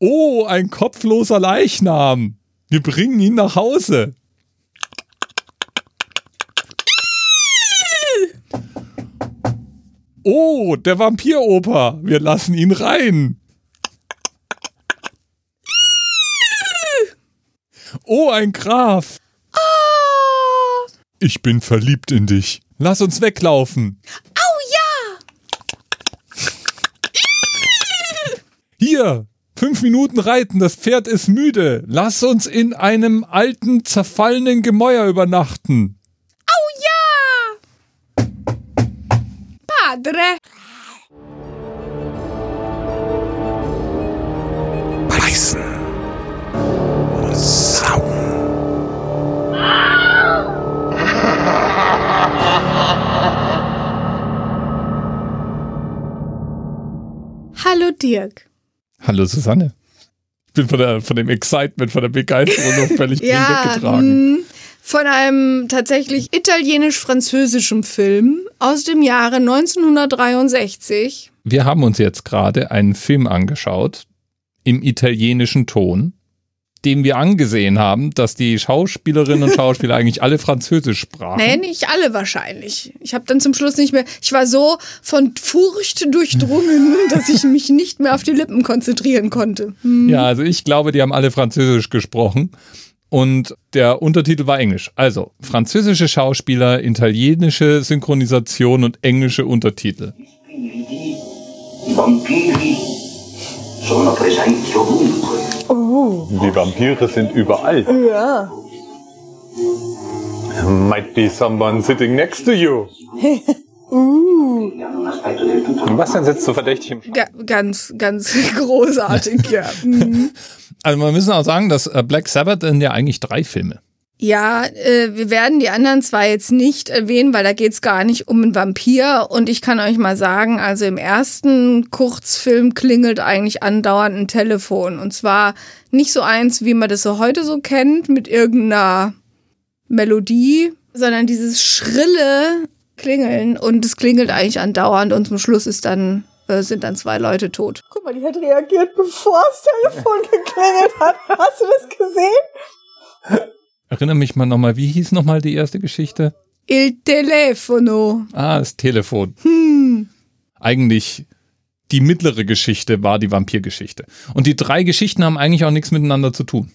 Oh, ein kopfloser Leichnam. Wir bringen ihn nach Hause. Oh, der Vampiroper. Wir lassen ihn rein. Oh, ein Graf. Ich bin verliebt in dich. Lass uns weglaufen. Au ja! Hier, fünf Minuten reiten, das Pferd ist müde. Lass uns in einem alten, zerfallenen Gemäuer übernachten. Au ja! Padre! Beißen und saugen. Hallo Dirk. Hallo Susanne. Ich bin von, der, von dem Excitement, von der Begeisterung noch völlig Ja, weggetragen. mh, von einem tatsächlich italienisch-französischen Film aus dem Jahre 1963. Wir haben uns jetzt gerade einen Film angeschaut im italienischen Ton, dem wir angesehen haben, dass die Schauspielerinnen und Schauspieler eigentlich alle Französisch sprachen. Nee, nicht alle wahrscheinlich. Ich habe dann zum Schluss nicht mehr. Ich war so von Furcht durchdrungen, dass ich mich nicht mehr auf die Lippen konzentrieren konnte. Hm. Ja, also ich glaube, die haben alle Französisch gesprochen. Und der Untertitel war Englisch. Also französische Schauspieler, italienische Synchronisation und englische Untertitel. I vampiri sono presenti ovunque. Die Vampire sind überall. Ja. Might be someone sitting next to you. Und was denn sitzt so verdächtig im Ga ganz, ganz großartig, ja. Mhm. Also wir müssen auch sagen, dass äh, Black Sabbath sind ja eigentlich drei Filme. Ja, äh, wir werden die anderen zwar jetzt nicht erwähnen, weil da geht's gar nicht um einen Vampir. Und ich kann euch mal sagen, also im ersten Kurzfilm klingelt eigentlich andauernd ein Telefon. Und zwar nicht so eins, wie man das so heute so kennt, mit irgendeiner Melodie, sondern dieses schrille Klingeln. Und es klingelt eigentlich andauernd und zum Schluss ist dann, äh, sind dann zwei Leute tot. Guck mal, die hat reagiert, bevor das Telefon geklingelt hat. Hast du das gesehen? Erinnere mich mal nochmal, wie hieß nochmal die erste Geschichte? Il telefono. Ah, das Telefon. Hm. Eigentlich die mittlere Geschichte war die Vampirgeschichte. Und die drei Geschichten haben eigentlich auch nichts miteinander zu tun.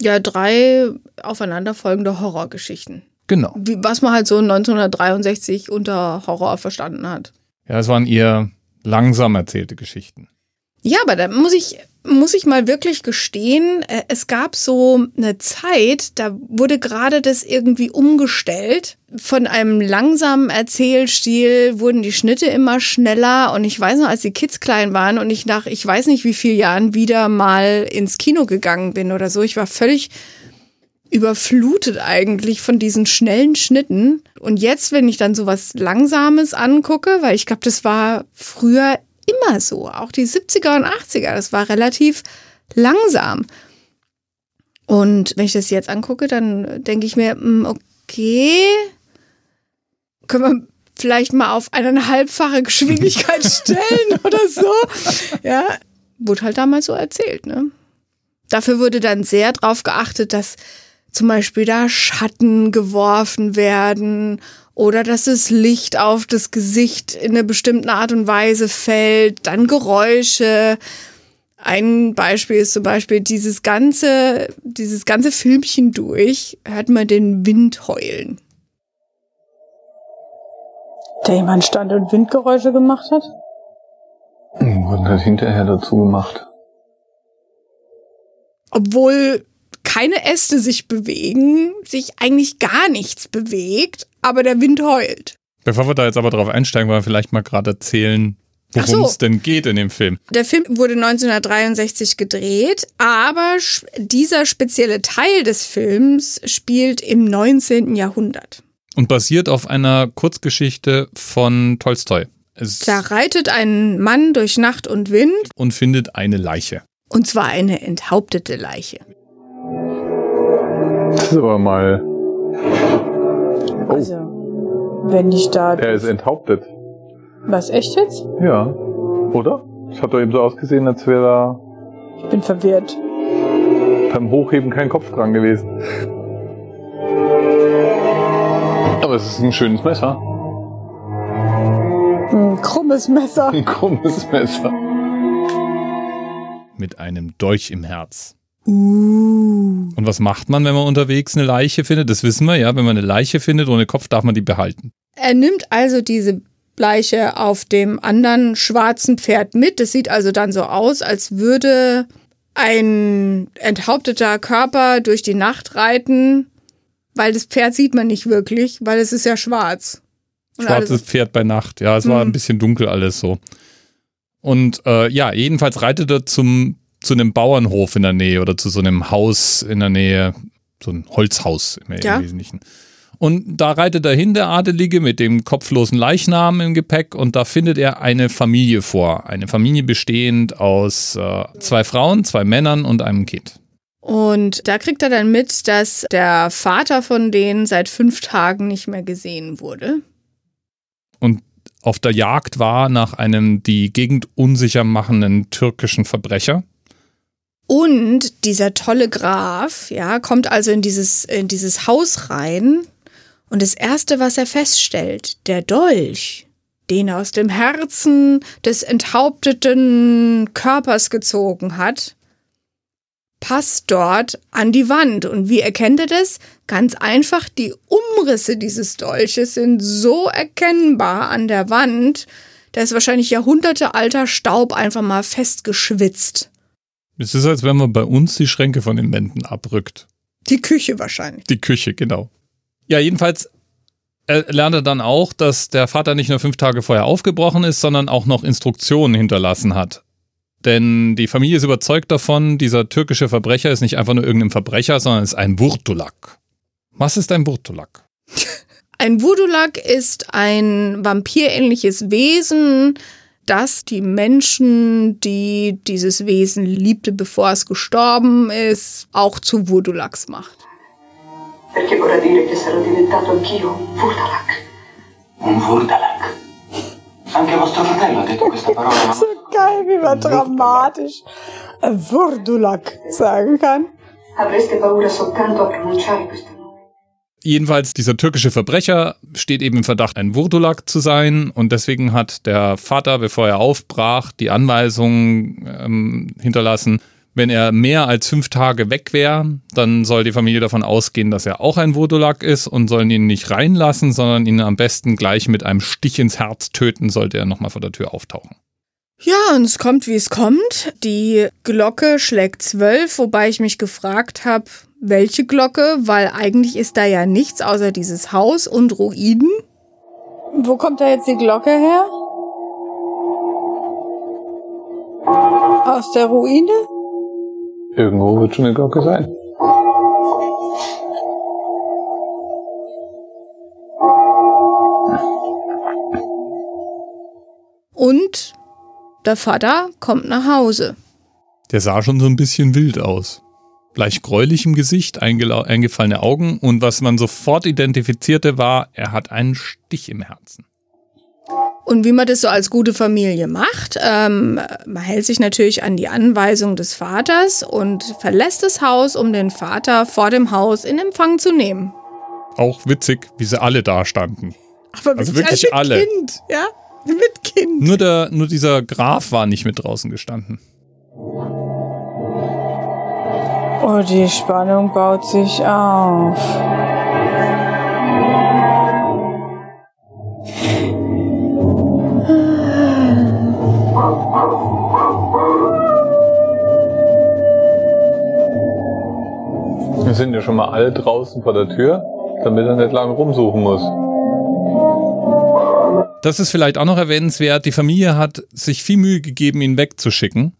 Ja, drei aufeinanderfolgende Horrorgeschichten. Genau. Wie, was man halt so 1963 unter Horror verstanden hat. Ja, es waren eher langsam erzählte Geschichten. Ja, aber da muss ich, muss ich mal wirklich gestehen, äh, es gab so eine Zeit, da wurde gerade das irgendwie umgestellt. Von einem langsamen Erzählstil wurden die Schnitte immer schneller und ich weiß noch, als die Kids klein waren und ich nach, ich weiß nicht wie vielen Jahren wieder mal ins Kino gegangen bin oder so, ich war völlig überflutet eigentlich von diesen schnellen Schnitten. Und jetzt, wenn ich dann so was Langsames angucke, weil ich glaube, das war früher immer so, auch die 70er und 80er, das war relativ langsam. Und wenn ich das jetzt angucke, dann denke ich mir, hm, okay, können wir vielleicht mal auf eineinhalbfache Geschwindigkeit stellen oder so. Ja, wurde halt damals so erzählt, ne? Dafür wurde dann sehr drauf geachtet, dass zum Beispiel da Schatten geworfen werden oder dass das Licht auf das Gesicht in einer bestimmten Art und Weise fällt, dann Geräusche. Ein Beispiel ist zum Beispiel dieses ganze, dieses ganze Filmchen durch, hört man den Wind heulen. Der jemand stand und Windgeräusche gemacht hat? Wurden halt hinterher dazu gemacht. Obwohl keine Äste sich bewegen, sich eigentlich gar nichts bewegt, aber der Wind heult. Bevor wir da jetzt aber drauf einsteigen, wollen wir vielleicht mal gerade erzählen, worum so. es denn geht in dem Film. Der Film wurde 1963 gedreht, aber dieser spezielle Teil des Films spielt im 19. Jahrhundert. Und basiert auf einer Kurzgeschichte von Tolstoi. Es Da reitet ein Mann durch Nacht und Wind, und findet eine Leiche. und zwar eine enthauptete Leiche. Das ist aber mal. Oh, Also, wenn ich da. er ist enthauptet. Was, echt jetzt? Ja. Oder? Es hat doch eben so ausgesehen, als wäre er Ich bin verwirrt. Beim Hochheben kein Kopf dran gewesen. Aber es ist ein schönes Messer. Ein krummes Messer. Ein krummes Messer. Mit einem Dolch im Herz. Uh. Und was macht man, wenn man unterwegs eine Leiche findet? Das wissen wir, ja. Wenn man eine Leiche findet ohne Kopf, darf man die behalten. Er nimmt also diese Leiche auf dem anderen schwarzen Pferd mit. Das sieht also dann so aus, als würde ein enthaupteter Körper durch die Nacht reiten, weil das Pferd sieht man nicht wirklich, weil es ist ja schwarz. Und Schwarzes Pferd bei Nacht. Ja, es war Hm. ein bisschen dunkel alles so. Und äh, ja, jedenfalls reitet er zum, zu einem Bauernhof in der Nähe oder zu so einem Haus in der Nähe, so ein Holzhaus im, Ja. Wesentlichen. Und da reitet er hin, der Adelige, mit dem kopflosen Leichnam im Gepäck und da findet er eine Familie vor. Eine Familie bestehend aus äh, zwei Frauen, zwei Männern und einem Kind. Und da kriegt er dann mit, dass der Vater von denen seit fünf Tagen nicht mehr gesehen wurde. Und auf der Jagd war nach einem die Gegend unsicher machenden türkischen Verbrecher. Und dieser tolle Graf, ja, kommt also in dieses, in dieses Haus rein. Und das Erste, was er feststellt, der Dolch, den er aus dem Herzen des enthaupteten Körpers gezogen hat, passt dort an die Wand. Und wie erkennt er das? Ganz einfach, die Umrisse dieses Dolches sind so erkennbar an der Wand, da ist wahrscheinlich jahrhundertealter Staub einfach mal festgeschwitzt. Es ist, als wenn man bei uns die Schränke von den Wänden abrückt. Die Küche wahrscheinlich. Die Küche, genau. Ja, jedenfalls äh, lernt er dann auch, dass der Vater nicht nur fünf Tage vorher aufgebrochen ist, sondern auch noch Instruktionen hinterlassen hat. Denn die Familie ist überzeugt davon, dieser türkische Verbrecher ist nicht einfach nur irgendein Verbrecher, sondern ist ein Wurtulak. Was ist ein Wurtulak? Ein Voodoo-Lack ist ein vampirähnliches Wesen, das die Menschen, die dieses Wesen liebte, bevor es gestorben ist, auch zu Voodoo-Lacks macht. Perché vorrà dire che sarò diventato anch'io un Vurdalak. Un Vurdalak. Anche vostro fratello ha detto questa parola, ma So geil, wie man dramatisch äh, Wurdulak sagen kann. avreste paura soltanto a pronunciare questo nome. Jedenfalls, dieser türkische Verbrecher steht eben im Verdacht, ein Wurdulak zu sein und deswegen hat der Vater, bevor er aufbrach, die Anweisung ähm, hinterlassen, wenn er mehr als fünf Tage weg wäre, dann soll die Familie davon ausgehen, dass er auch ein Wurdulak ist und sollen ihn nicht reinlassen, sondern ihn am besten gleich mit einem Stich ins Herz töten, sollte er nochmal vor der Tür auftauchen. Ja, und es kommt, wie es kommt. Die Glocke schlägt zwölf, wobei ich mich gefragt habe, welche Glocke, weil eigentlich ist da ja nichts außer dieses Haus und Ruinen. Wo kommt da jetzt die Glocke her? Aus der Ruine? Irgendwo wird schon eine Glocke sein. Der Vater kommt nach Hause. Der sah schon so ein bisschen wild aus. Leicht gräulich im Gesicht, eingefallene Augen und was man sofort identifizierte war, er hat einen Stich im Herzen. Und wie man das so als gute Familie macht, ähm, man hält sich natürlich an die Anweisung des Vaters und verlässt das Haus, um den Vater vor dem Haus in Empfang zu nehmen. Auch witzig, wie sie alle da standen. Aber Also wirklich alle. Kind, ja, mit Kind. Nur, der, nur dieser Graf war nicht mit draußen gestanden. Oh, die Spannung baut sich auf. Wir sind ja schon mal alle draußen vor der Tür, damit er nicht lange rumsuchen muss. Das ist vielleicht auch noch erwähnenswert. Die Familie hat sich viel Mühe gegeben, ihn wegzuschicken.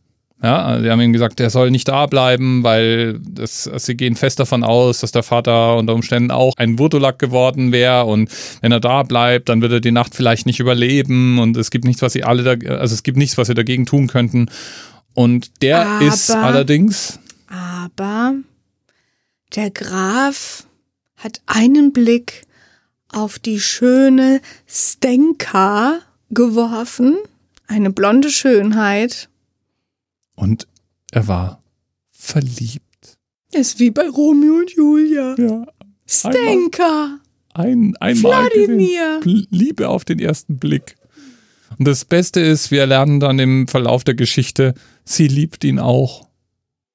Ja, also sie haben ihm gesagt, er soll nicht da bleiben, weil das, sie gehen fest davon aus, dass der Vater unter Umständen auch ein Wurdulak geworden wäre und wenn er da bleibt, dann wird er die Nacht vielleicht nicht überleben und es gibt nichts, was sie alle, da, also es gibt nichts, was sie dagegen tun könnten. Und der Aber- ist allerdings, Aber der Graf hat einen Blick auf die schöne Stenka geworfen, eine blonde Schönheit. und er war verliebt. Ist wie bei Romeo und Julia. Ja. Stenka. Ein, einmal Wladimir. Liebe auf den ersten Blick. Und das Beste ist, wir lernen dann im Verlauf der Geschichte, sie liebt ihn auch.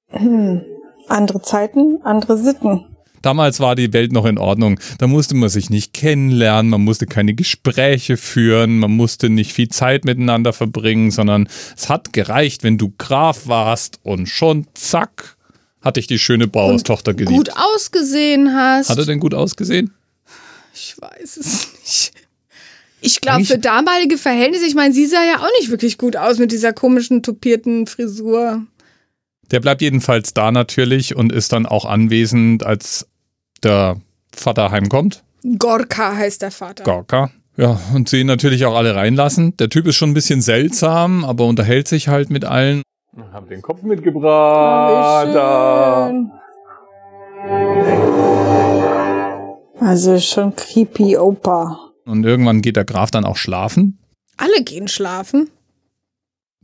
Hm. Andere Zeiten, andere Sitten. Damals war die Welt noch in Ordnung. Da musste man sich nicht kennenlernen, man musste keine Gespräche führen, man musste nicht viel Zeit miteinander verbringen, sondern es hat gereicht, wenn du Graf warst und schon zack, hatte ich die schöne Bauerstochter geliebt. Gut ausgesehen hast. Hat er denn gut ausgesehen? Ich weiß es nicht. Ich glaube, für damalige Verhältnisse, ich meine, sie sah ja auch nicht wirklich gut aus mit dieser komischen tupierten Frisur. Der bleibt jedenfalls da natürlich und ist dann auch anwesend, als der Vater heimkommt. Gorka heißt der Vater. Gorka. Ja, und sie ihn natürlich auch alle reinlassen. Der Typ ist schon ein bisschen seltsam, aber unterhält sich halt mit allen. Haben den Kopf mitgebracht. da. Also schon creepy Opa. Und irgendwann geht der Graf dann auch schlafen. Alle gehen schlafen.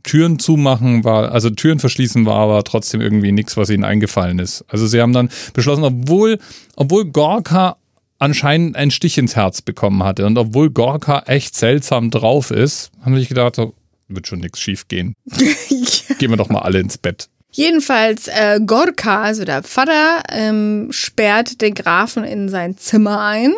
Türen zumachen war, also Türen verschließen war aber trotzdem irgendwie nichts, was ihnen eingefallen ist. Also sie haben dann beschlossen, obwohl, obwohl Gorka anscheinend einen Stich ins Herz bekommen hatte und obwohl Gorka echt seltsam drauf ist, haben sie sich gedacht, so, wird schon nichts schief gehen. Gehen wir doch mal alle ins Bett. Jedenfalls äh, Gorka, also der Vater, ähm, sperrt den Grafen in sein Zimmer ein.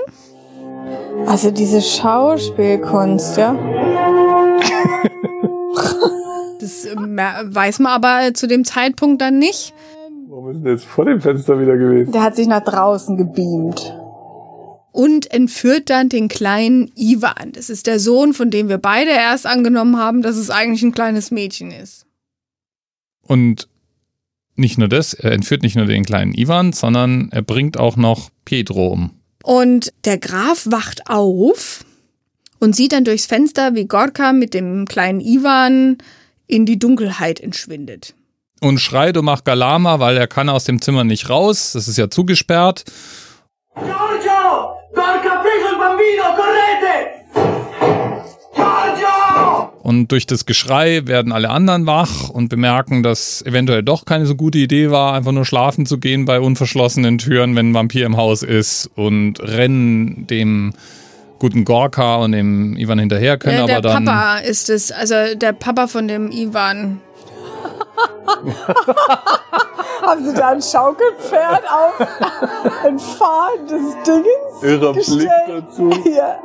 Also diese Schauspielkunst, ja. Das äh, weiß man aber zu dem Zeitpunkt dann nicht. Warum ist denn jetzt vor dem Fenster wieder gewesen? Der hat sich nach draußen gebeamt. Und entführt dann den kleinen Ivan. Das ist der Sohn, von dem wir beide erst angenommen haben, dass es eigentlich ein kleines Mädchen ist. Und nicht nur das, er entführt nicht nur den kleinen Ivan, sondern er bringt auch noch Pedro um. Und der Graf wacht auf und sieht dann durchs Fenster, wie Gorka mit dem kleinen Ivan in die Dunkelheit entschwindet. Und schreit und macht Galama, weil er kann aus dem Zimmer nicht raus. Das ist ja zugesperrt. Giorgio! Gorka ha preso il bambino, correte! Giorgio! Und durch das Geschrei werden alle anderen wach und bemerken, dass eventuell doch keine so gute Idee war, einfach nur schlafen zu gehen bei unverschlossenen Türen, wenn ein Vampir im Haus ist und rennen dem guten Gorka und dem Ivan hinterher, können Ja, der aber dann Papa ist es, also der Papa von dem Ivan. Haben sie da ein Schaukelpferd auf ein Fahren des Dingens Irrer Blick dazu. Ja.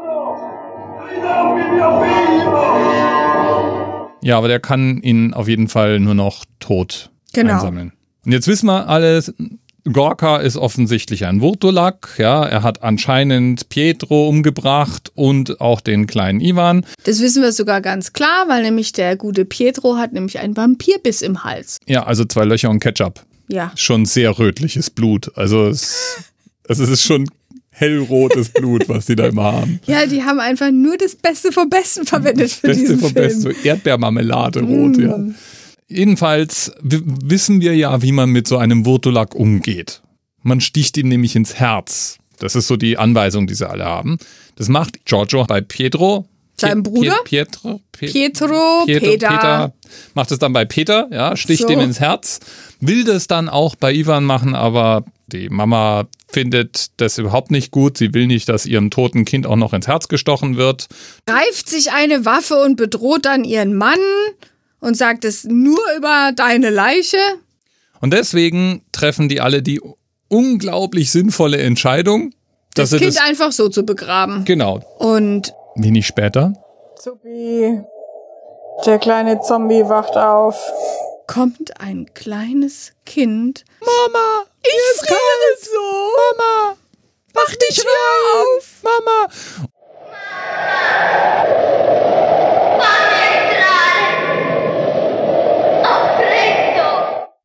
Ja, aber der kann ihn auf jeden Fall nur noch tot Genau. einsammeln. Und jetzt wissen wir alles, Gorka ist offensichtlich ein Wurtolak, ja, er hat anscheinend Pietro umgebracht und auch den kleinen Ivan. Das wissen wir sogar ganz klar, weil nämlich der gute Pietro hat nämlich einen Vampirbiss im Hals. Ja, also zwei Löcher und Ketchup. Ja. Schon sehr rötliches Blut. Also es, also es ist schon hellrotes Blut, was die da immer haben. Ja, die haben einfach nur das Beste vom Besten verwendet für Beste diesen vom Film. Besten, so Erdbeermarmelade rot, ja. Jedenfalls wissen wir ja, wie man mit so einem Wurtolak umgeht. Man sticht ihm nämlich ins Herz. Das ist so die Anweisung, die sie alle haben. Das macht Giorgio bei Pietro. Seinem Bruder? Pie- Pietro, Pie- Pietro, Peter. Peter macht es dann bei Peter, ja, sticht So. ihm ins Herz. Will das dann auch bei Ivan machen, aber die Mama findet das überhaupt nicht gut. Sie will nicht, dass ihrem toten Kind auch noch ins Herz gestochen wird. greift sich eine Waffe und bedroht dann ihren Mann und sagt es nur über deine Leiche. Und deswegen treffen die alle die unglaublich sinnvolle Entscheidung, Das Kind das. einfach so zu begraben. Genau. Und Wenig später. Supi. Der kleine Zombie wacht auf. kommt ein kleines Kind. Mama, ich friere so. Mama, mach die Tür auf. Mama!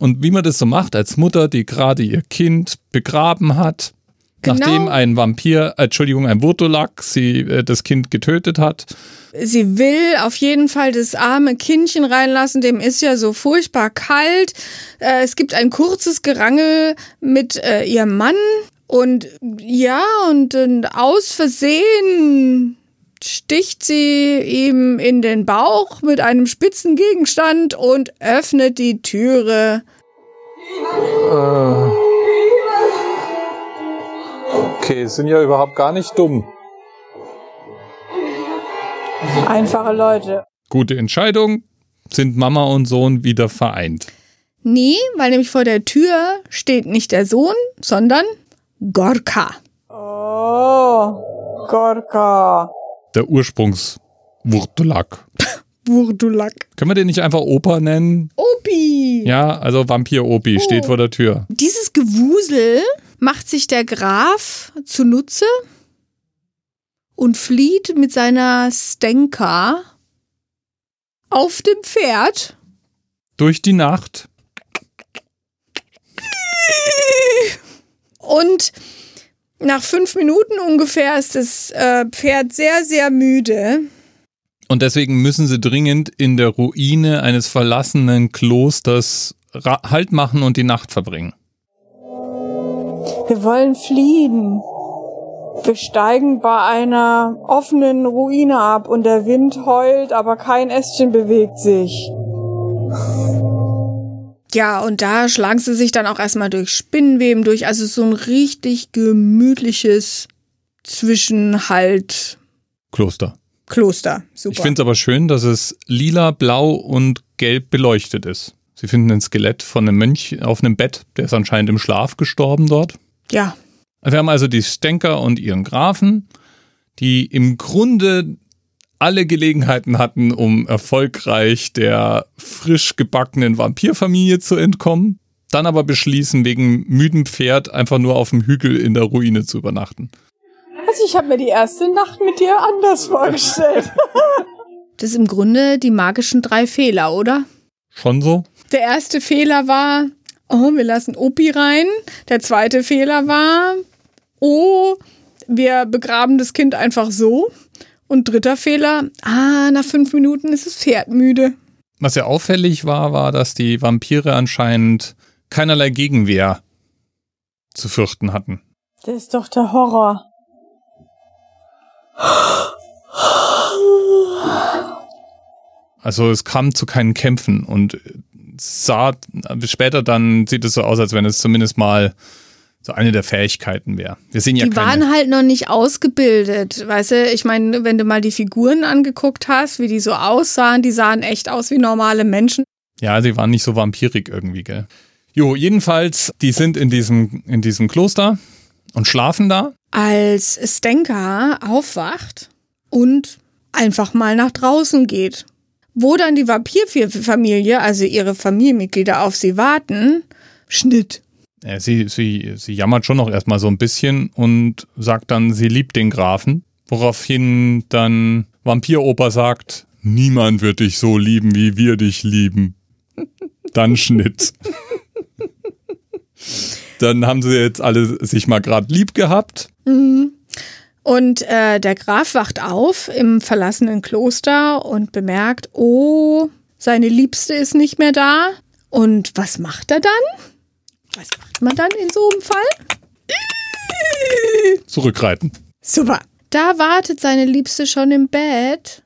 Und wie man das so macht als Mutter, die gerade ihr Kind begraben hat, Genau. nachdem ein Vampir, äh, Entschuldigung, ein Wurtolak sie äh, das Kind getötet hat. Sie will auf jeden Fall das arme Kindchen reinlassen, dem ist ja so furchtbar kalt. Äh, es gibt ein kurzes Gerangel mit äh, ihrem Mann und ja, und, und aus Versehen sticht sie ihm in den Bauch mit einem spitzen Gegenstand und öffnet die Türe. Äh. Okay, sind ja überhaupt gar nicht dumm. Einfache Leute. Gute Entscheidung. Sind Mama und Sohn wieder vereint. Nee, weil nämlich vor der Tür steht nicht der Sohn, sondern Gorka. Oh, Gorka. Der Ursprungswurtulak. Wurdulak. Können wir den nicht einfach Opa nennen? Opi. Ja, also Vampir-Opi steht vor der Tür. Dieses Gewusel macht sich der Graf zunutze und flieht mit seiner Stenka auf dem Pferd. Durch die Nacht. Und nach fünf Minuten ungefähr ist das äh, Pferd sehr, sehr müde. Und deswegen müssen sie dringend in der Ruine eines verlassenen Klosters Halt machen und die Nacht verbringen. Wir wollen fliehen. Wir steigen bei einer offenen Ruine ab und der Wind heult, aber kein Ästchen bewegt sich. Ja, und da schlagen sie sich dann auch erstmal durch Spinnenweben durch. Also so ein richtig gemütliches Zwischenhalt Kloster. Kloster. Super. Ich finde es aber schön, dass es lila, blau und gelb beleuchtet ist. Sie finden ein Skelett von einem Mönch auf einem Bett, der ist anscheinend im Schlaf gestorben dort. ja, Wir haben also die Stenker und ihren Grafen, die im Grunde alle Gelegenheiten hatten, um erfolgreich der frisch gebackenen Vampirfamilie zu entkommen, dann aber beschließen, wegen müdem Pferd einfach nur auf dem Hügel in der Ruine zu übernachten. Also ich habe mir die erste Nacht mit dir anders vorgestellt. das ist im Grunde die magischen drei Fehler, oder? Schon so? Der erste Fehler war, oh, wir lassen Opi rein. Der zweite Fehler war, oh, wir begraben das Kind einfach so. Und dritter Fehler, ah, nach fünf Minuten ist das Pferd müde. Was ja auffällig war, war, dass die Vampire anscheinend keinerlei Gegenwehr zu fürchten hatten. Das ist doch der Horror. Also es kam zu keinen Kämpfen und sah später dann sieht es so aus, als wenn es zumindest mal so eine der Fähigkeiten wäre. Wir sehen ja Die waren halt noch nicht ausgebildet. Weißt du, ich meine, wenn du mal die Figuren angeguckt hast, wie die so aussahen, die sahen echt aus wie normale Menschen. Ja, sie waren nicht so vampirig irgendwie, gell? Jo, jedenfalls, die sind in diesem, in diesem Kloster und schlafen da. Als Stenka aufwacht und einfach mal nach draußen geht. Wo dann die Vampirfamilie, also ihre Familienmitglieder auf sie warten, Schnitt. Sie, sie, sie jammert schon noch erstmal so ein bisschen und sagt dann, sie liebt den Grafen. Woraufhin dann Vampiroper sagt, niemand wird dich so lieben, wie wir dich lieben. Dann Schnitt. Dann haben sie jetzt alle sich mal gerade lieb gehabt. Und äh, der Graf wacht auf im verlassenen Kloster und bemerkt, oh, seine Liebste ist nicht mehr da. Und was macht er dann? Was macht man dann in so einem Fall? Zurückreiten. Super. Da wartet seine Liebste schon im Bett.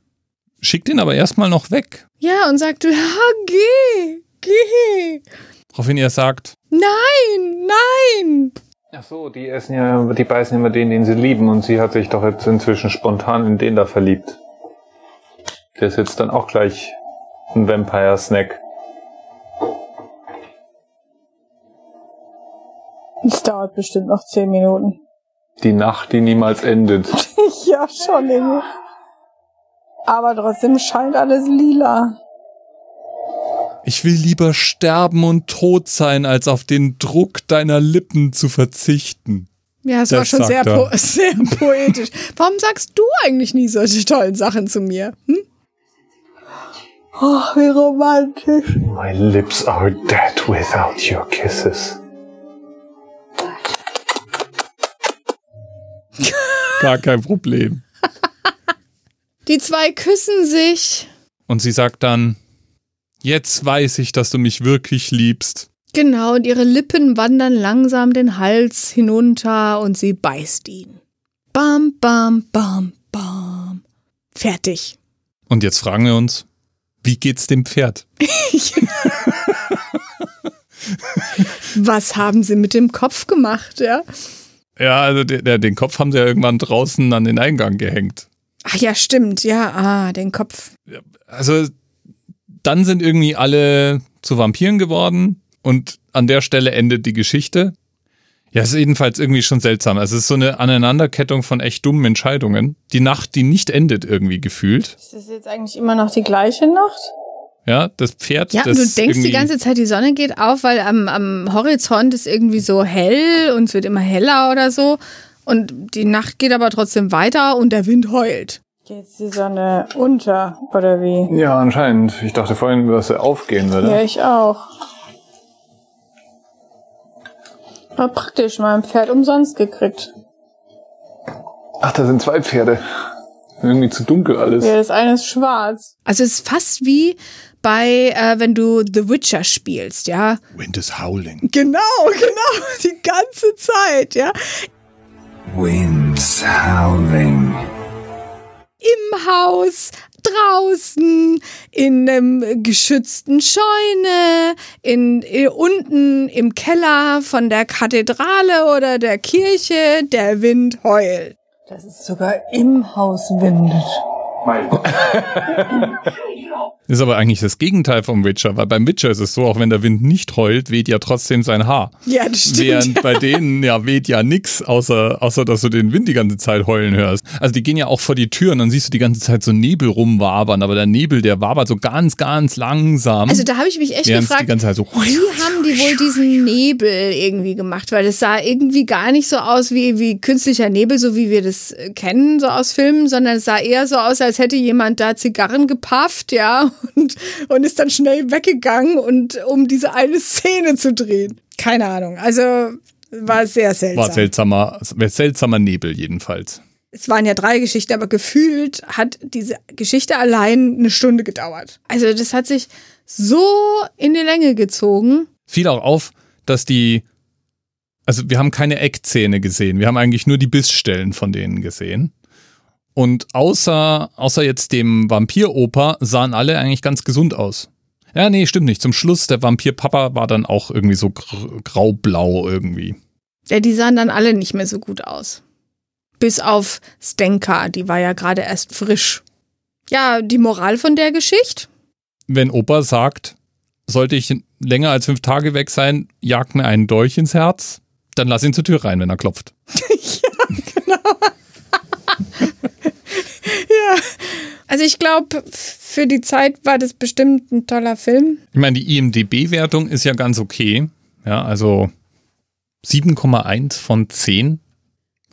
Schickt ihn aber erstmal noch weg. Ja, und sagt, ja, geh, geh. Woraufhin er sagt, Nein, nein. Ach so, die essen ja, die beißen immer den, den sie lieben und sie hat sich doch jetzt inzwischen spontan in den da verliebt. Der ist jetzt dann auch gleich ein Vampire-Snack. Es dauert bestimmt noch zehn Minuten. Die Nacht, die niemals endet. ja, schon irgendwie. Aber trotzdem scheint alles lila. Ich will lieber sterben und tot sein, als auf den Druck deiner Lippen zu verzichten. Ja, es Das war schon sehr, po sehr poetisch. Warum sagst du eigentlich nie solche tollen Sachen zu mir? Hm? Ach, wie romantisch. My lips are dead without your kisses. Gar kein Problem. Die zwei küssen sich. Und sie sagt dann, jetzt weiß ich, dass du mich wirklich liebst. Genau, und ihre Lippen wandern langsam den Hals hinunter und sie beißt ihn. Bam, bam, bam, bam. Fertig. Und jetzt fragen wir uns, wie geht's dem Pferd? Was haben sie mit dem Kopf gemacht, ja? Ja, also der, den Kopf haben sie ja irgendwann draußen an den Eingang gehängt. Ach ja, stimmt, ja, ah, den Kopf. Also dann sind irgendwie alle zu Vampiren geworden und an der Stelle endet die Geschichte. Ja, es ist jedenfalls irgendwie schon seltsam. Also es ist so eine Aneinanderkettung von echt dummen Entscheidungen. Die Nacht, die nicht endet irgendwie gefühlt. Ist das jetzt eigentlich immer noch die gleiche Nacht? Ja, das Pferd. Ja, das und du denkst die ganze Zeit, die Sonne geht auf, weil am, am Horizont ist irgendwie so hell und es wird immer heller oder so. Und die Nacht geht aber trotzdem weiter und der Wind heult. Geht die Sonne unter, oder wie? Ja, anscheinend. Ich dachte vorhin, dass er aufgehen würde. Ja, ich auch. War praktisch, mein Pferd umsonst gekriegt. Ach, da sind zwei Pferde. Irgendwie zu dunkel alles. Ja, das eine ist schwarz. Also es ist fast wie bei, äh, wenn du The Witcher spielst, ja. Wind is howling. Genau, genau, die ganze Zeit, ja. Wind's howling. Im Haus, draußen, in einem geschützten Scheune, in, in unten im Keller von der Kathedrale oder der Kirche, der Wind heult. Das ist sogar im Haus windet. Ist aber eigentlich das Gegenteil vom Witcher, weil beim Witcher ist es so, auch wenn der Wind nicht heult, weht ja trotzdem sein Haar. Ja, das stimmt. Während bei denen ja weht ja nix, außer, außer dass du den Wind die ganze Zeit heulen hörst. Also die gehen ja auch vor die Tür und dann siehst du die ganze Zeit so Nebel rumwabern, aber der Nebel, der wabert so ganz, ganz langsam. Also da habe ich mich echt es die gefragt, ganze Zeit so wie haben die wohl diesen Nebel irgendwie gemacht? Weil es sah irgendwie gar nicht so aus wie, wie künstlicher Nebel, so wie wir das äh, kennen, so aus Filmen, sondern es sah eher so aus, als hätte jemand da Zigarren gepafft, ja, und, und ist dann schnell weggegangen und um diese eine Szene zu drehen. Keine Ahnung. Also war sehr seltsam. war seltsamer, seltsamer Nebel jedenfalls. es waren ja drei Geschichten, aber gefühlt hat diese Geschichte allein eine Stunde gedauert. Also das hat sich so in die Länge gezogen. fiel auch auf, dass die, also wir haben keine Eckzähne gesehen, wir haben eigentlich nur die Bissstellen von denen gesehen. Und außer, außer jetzt dem Vampiroper sahen alle eigentlich ganz gesund aus. Ja, nee, stimmt nicht. Zum Schluss, der Vampirpapa war dann auch irgendwie so gr graublau irgendwie. Ja, die sahen dann alle nicht mehr so gut aus. Bis auf Stenka, die war ja gerade erst frisch. Ja, die Moral von der Geschichte? Wenn Opa sagt, sollte ich länger als fünf Tage weg sein, jagt mir einen Dolch ins Herz, dann lass ihn zur Tür rein, wenn er klopft. Also ich glaube, für die Zeit war das bestimmt ein toller Film. Ich meine, die IMDB-Wertung ist ja ganz okay. Ja, also 7,1 von 10.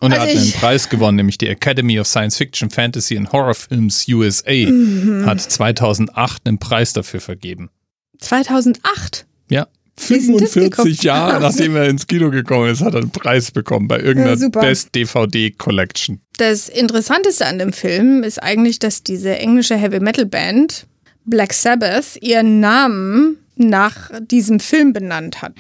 Und er Also hat einen Preis gewonnen, nämlich die Academy of Science Fiction, Fantasy and Horror Films USA Mhm. hat 2008 einen Preis dafür vergeben. 2008. Ja, Wie ist denn das 45 gekommen? Jahre nachdem er ins Kino gekommen ist, hat er einen Preis bekommen bei Ja, irgendeiner super. Best DVD Collection. Das Interessanteste an dem Film ist eigentlich, dass diese englische Heavy Metal Band Black Sabbath ihren Namen nach diesem Film benannt hat.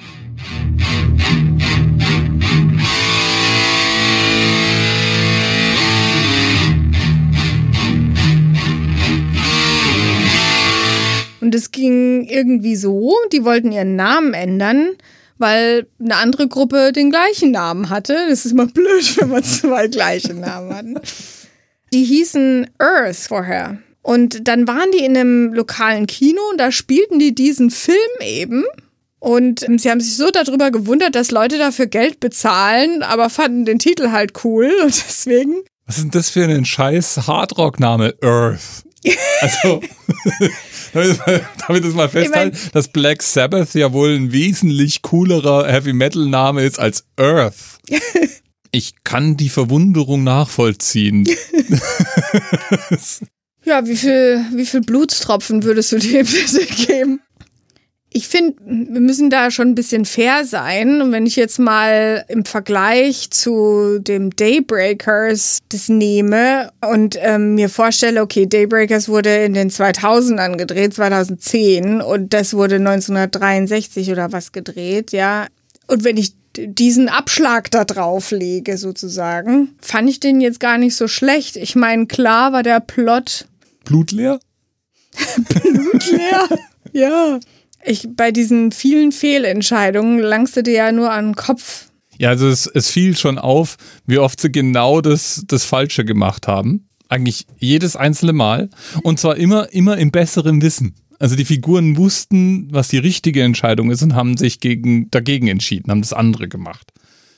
Ging irgendwie so, die wollten ihren Namen ändern, weil eine andere Gruppe den gleichen Namen hatte. Das ist immer blöd, wenn man zwei gleiche Namen hat. Die hießen Earth vorher. Und dann waren die in einem lokalen Kino und da spielten die diesen Film eben. Und ähm, sie haben sich so darüber gewundert, dass Leute dafür Geld bezahlen, aber fanden den Titel halt cool und deswegen. Was ist denn das für ein scheiß Hardrock-Name? Earth. Also, damit, es mal festhalten, dass Black Sabbath ja wohl ein wesentlich coolerer Heavy-Metal-Name ist als Earth. Ich kann die Verwunderung nachvollziehen. Ja, wie viel, wie viel Blutstropfen würdest du dem geben? Ich finde, wir müssen da schon ein bisschen fair sein. Und wenn ich jetzt mal im Vergleich zu dem Daybreakers das nehme und ähm, mir vorstelle, okay, Daybreakers wurde in den 2000ern gedreht, 2010, und das wurde 1963 oder was gedreht, ja. Und wenn ich diesen Abschlag da drauf lege, sozusagen, fand ich den jetzt gar nicht so schlecht. Ich meine, klar war der Plot Blutleer? leer. ja. Ich, bei diesen vielen Fehlentscheidungen langst du dir ja nur an den Kopf. Ja, also es, es fiel schon auf, wie oft sie genau das, das Falsche gemacht haben. Eigentlich jedes einzelne Mal. Und zwar immer, immer im besseren Wissen. Also die Figuren wussten, was die richtige Entscheidung ist und haben sich gegen, dagegen entschieden, haben das andere gemacht.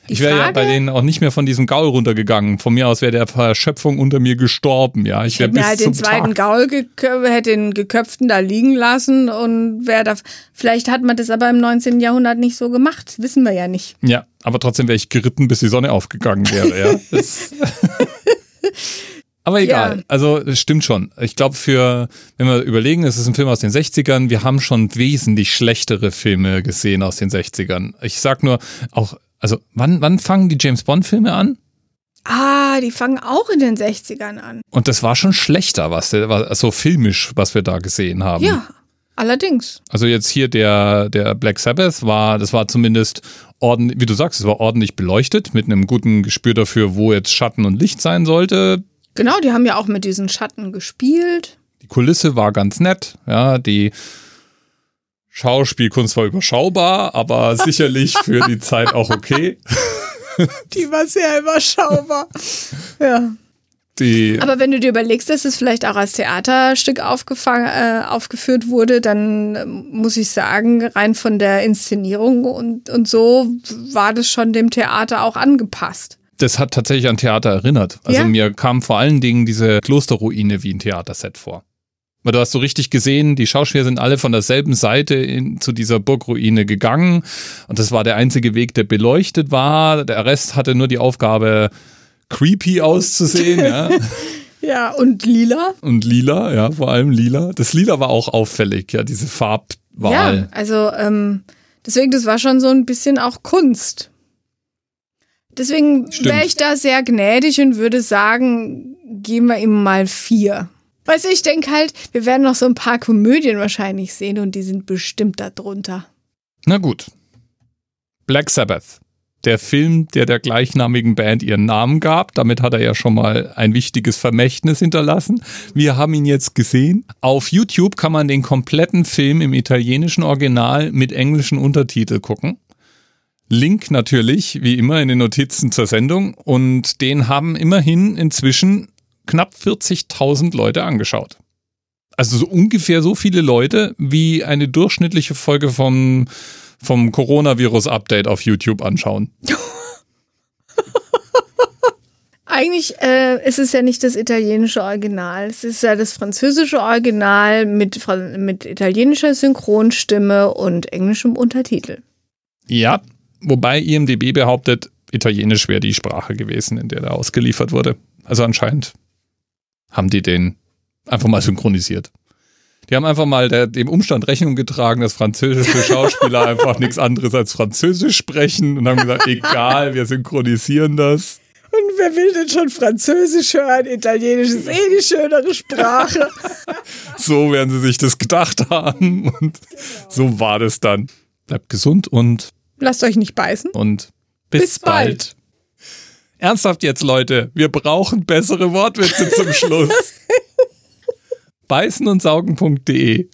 Die ich wäre ja bei denen auch nicht mehr von diesem Gaul runtergegangen. Von mir aus wäre der Verschöpfung unter mir gestorben. Ja, ich wäre Hätte mir halt den zweiten Tag. Gaul hätte den geköpften da liegen lassen und wer da. Vielleicht hat man das aber im 19. Jahrhundert nicht so gemacht. Wissen wir ja nicht. Ja, aber trotzdem wäre ich geritten, bis die Sonne aufgegangen wäre. Ja. Das aber egal. Ja. Also es stimmt schon. Ich glaube, für, wenn wir überlegen, es ist ein Film aus den 60ern, wir haben schon wesentlich schlechtere Filme gesehen aus den 60ern. Ich sag nur, auch, also wann, wann fangen die James Bond-Filme an? Ah, die fangen auch in den 60ern an. Und das war schon schlechter, was der, so filmisch, was wir da gesehen haben. Ja, allerdings. Also jetzt hier der, der Black Sabbath war, das war zumindest ordentlich, wie du sagst, es war ordentlich beleuchtet, mit einem guten Gespür dafür, wo jetzt Schatten und Licht sein sollte. Genau, die haben ja auch mit diesen Schatten gespielt. Die Kulisse war ganz nett, ja, die Schauspielkunst war überschaubar, aber sicherlich für die Zeit auch okay. Die war sehr überschaubar. ja. Die, Aber wenn du dir überlegst, dass es vielleicht auch als Theaterstück aufgefangen, äh, aufgeführt wurde, dann ähm, muss ich sagen, rein von der Inszenierung und, und so war das schon dem Theater auch angepasst. das hat tatsächlich an Theater erinnert. Also Ja? mir kam vor allen Dingen diese Klosterruine wie ein Theaterset vor. Weil du hast so richtig gesehen, die Schauspieler sind alle von derselben Seite in, zu dieser Burgruine gegangen. Und das war der einzige Weg, der beleuchtet war. Der Rest hatte nur die Aufgabe, creepy auszusehen, ja. Ja, und lila? Und lila, ja, vor allem lila. Das Lila war auch auffällig, ja, diese Farbwahl. Ja, also ähm, deswegen, das war schon so ein bisschen auch Kunst. Deswegen wäre ich da sehr gnädig und würde sagen, geben wir ihm mal vier. Weißt du, ich denke halt, wir werden noch so ein paar Komödien wahrscheinlich sehen und die sind bestimmt da drunter. Na gut. Black Sabbath. Der Film, der der gleichnamigen Band ihren Namen gab. Damit hat er ja schon mal ein wichtiges Vermächtnis hinterlassen. Wir haben ihn jetzt gesehen. Auf YouTube kann man den kompletten Film im italienischen Original mit englischen Untertitel gucken. Link natürlich, wie immer, in den Notizen zur Sendung. Und den haben immerhin inzwischen knapp 40.000 Leute angeschaut. Also so ungefähr so viele Leute, wie eine durchschnittliche Folge vom, vom Coronavirus-Update auf YouTube anschauen. Eigentlich äh, ist es ja nicht das italienische Original. Es ist ja das französische Original mit, mit italienischer Synchronstimme und englischem Untertitel. Ja, wobei IMDB behauptet, Italienisch wäre die Sprache gewesen, in der der ausgeliefert wurde. Also anscheinend haben die den einfach mal synchronisiert. Die haben einfach mal der, dem Umstand Rechnung getragen, dass französische Schauspieler einfach nichts anderes als Französisch sprechen und haben gesagt, egal, wir synchronisieren das. Und wer will denn schon Französisch hören? Italienisch ist eh die schönere Sprache. So werden sie sich das gedacht haben und so war das dann. Bleibt gesund und, Lasst euch nicht beißen. und bis, Bis bald. bald. Ernsthaft jetzt, Leute, wir brauchen bessere Wortwitze zum Schluss. Beißen und saugen.de